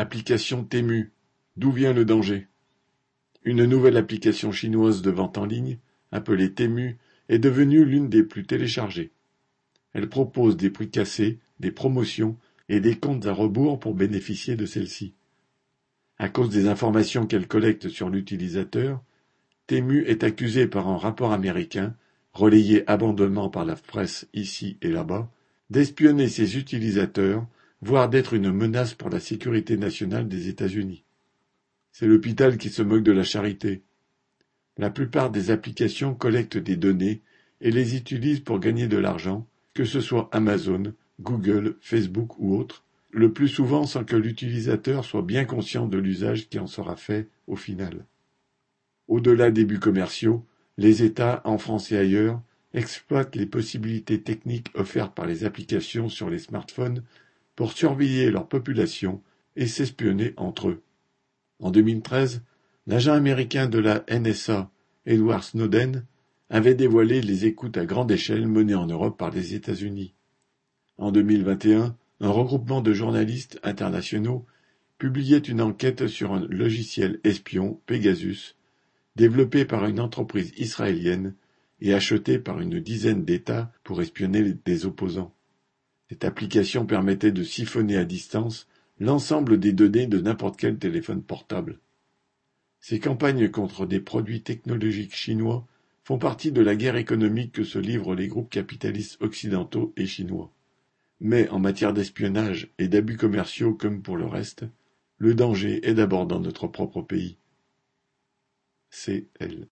Application Temu, d'où vient le danger? Une nouvelle application chinoise de vente en ligne, appelée Temu, est devenue l'une des plus téléchargées. Elle propose des prix cassés, des promotions et des comptes à rebours pour bénéficier de celles-ci. À cause des informations qu'elle collecte sur l'utilisateur, Temu est accusé par un rapport américain, relayé abondamment par la presse ici et là-bas, d'espionner ses utilisateurs voire d'être une menace pour la sécurité nationale des États-Unis. C'est l'hôpital qui se moque de la charité. La plupart des applications collectent des données et les utilisent pour gagner de l'argent, que ce soit Amazon, Google, Facebook ou autres, le plus souvent sans que l'utilisateur soit bien conscient de l'usage qui en sera fait au final. Au-delà des buts commerciaux, les États, en France et ailleurs, exploitent les possibilités techniques offertes par les applications sur les smartphones pour surveiller leur population et s'espionner entre eux. En 2013, l'agent américain de la NSA, Edward Snowden, avait dévoilé les écoutes à grande échelle menées en Europe par les États-Unis. En 2021, un regroupement de journalistes internationaux publiait une enquête sur un logiciel espion, Pegasus, développé par une entreprise israélienne et acheté par une dizaine d'États pour espionner des opposants. Cette application permettait de siphonner à distance l'ensemble des données de n'importe quel téléphone portable. Ces campagnes contre des produits technologiques chinois font partie de la guerre économique que se livrent les groupes capitalistes occidentaux et chinois. Mais en matière d'espionnage et d'abus commerciaux comme pour le reste, le danger est d'abord dans notre propre pays. Elle.